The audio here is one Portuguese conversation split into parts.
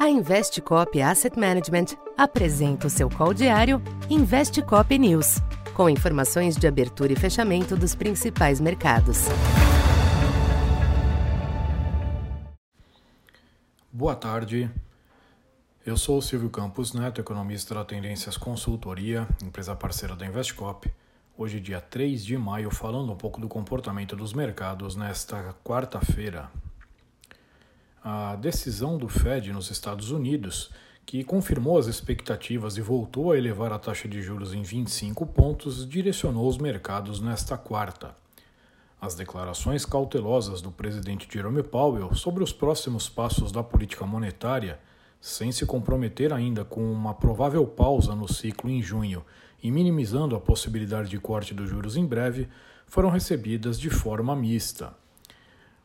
A Investcop Asset Management apresenta o seu call diário Investcop News, com informações de abertura e fechamento dos principais mercados. Boa tarde. Eu sou o Silvio Campos Neto, economista da Tendências Consultoria, empresa parceira da Investcop. Hoje, dia 3 de maio, falando um pouco do comportamento dos mercados nesta quarta-feira, a decisão do Fed nos Estados Unidos, que confirmou as expectativas e voltou a elevar a taxa de juros em 25 pontos, direcionou os mercados nesta quarta. As declarações cautelosas do presidente Jerome Powell sobre os próximos passos da política monetária, sem se comprometer ainda com uma provável pausa no ciclo em junho e minimizando a possibilidade de corte dos juros em breve, foram recebidas de forma mista.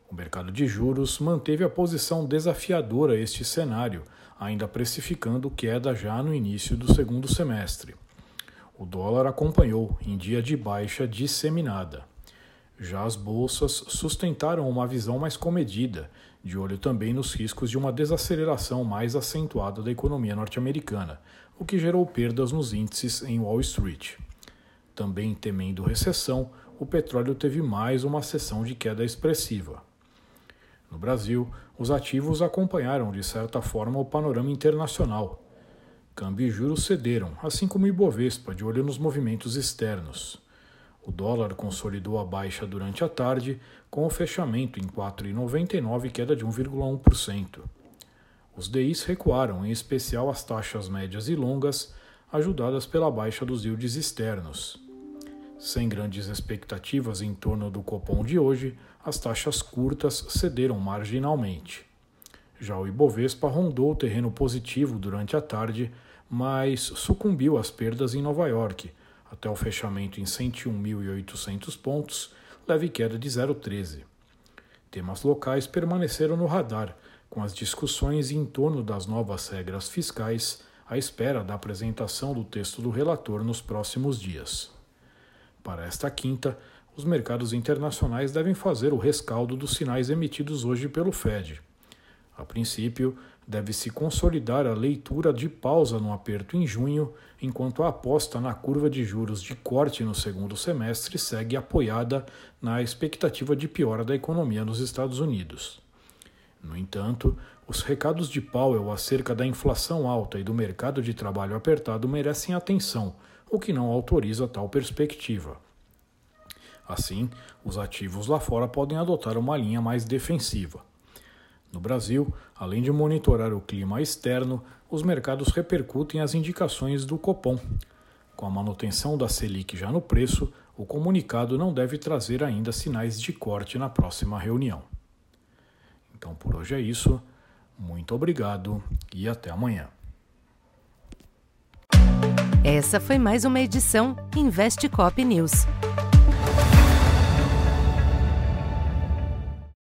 O mercado de juros manteve a posição desafiadora a este cenário, ainda precificando queda já no início do segundo semestre. O dólar acompanhou em dia de baixa disseminada. Já as bolsas sustentaram uma visão mais comedida, de olho também nos riscos de uma desaceleração mais acentuada da economia norte-americana, o que gerou perdas nos índices em Wall Street. Também temendo recessão, o petróleo teve mais uma sessão de queda expressiva. No Brasil, os ativos acompanharam de certa forma o panorama internacional. Câmbio e juros cederam, assim como o Ibovespa, de olho nos movimentos externos. O dólar consolidou a baixa durante a tarde, com o fechamento em 4,99, queda de 1,1%. Os DIs recuaram, em especial as taxas médias e longas, ajudadas pela baixa dos yields externos. Sem grandes expectativas em torno do Copom de hoje, as taxas curtas cederam marginalmente. Já o Ibovespa rondou o terreno positivo durante a tarde, mas sucumbiu às perdas em Nova York, até o fechamento em 101.800 pontos, leve queda de 0,13. Temas locais permaneceram no radar, com as discussões em torno das novas regras fiscais à espera da apresentação do texto do relator nos próximos dias. Para esta quinta, os mercados internacionais devem fazer o rescaldo dos sinais emitidos hoje pelo Fed. A princípio, deve-se consolidar a leitura de pausa no aperto em junho, enquanto a aposta na curva de juros de corte no segundo semestre segue apoiada na expectativa de piora da economia nos Estados Unidos. No entanto, os recados de Powell acerca da inflação alta e do mercado de trabalho apertado merecem atenção, o que não autoriza tal perspectiva. Assim, os ativos lá fora podem adotar uma linha mais defensiva. No Brasil, além de monitorar o clima externo, os mercados repercutem as indicações do Copom. Com a manutenção da Selic já no preço, o comunicado não deve trazer ainda sinais de corte na próxima reunião. Então por hoje é isso. Muito obrigado e até amanhã. Essa foi mais uma edição Investe Cop News.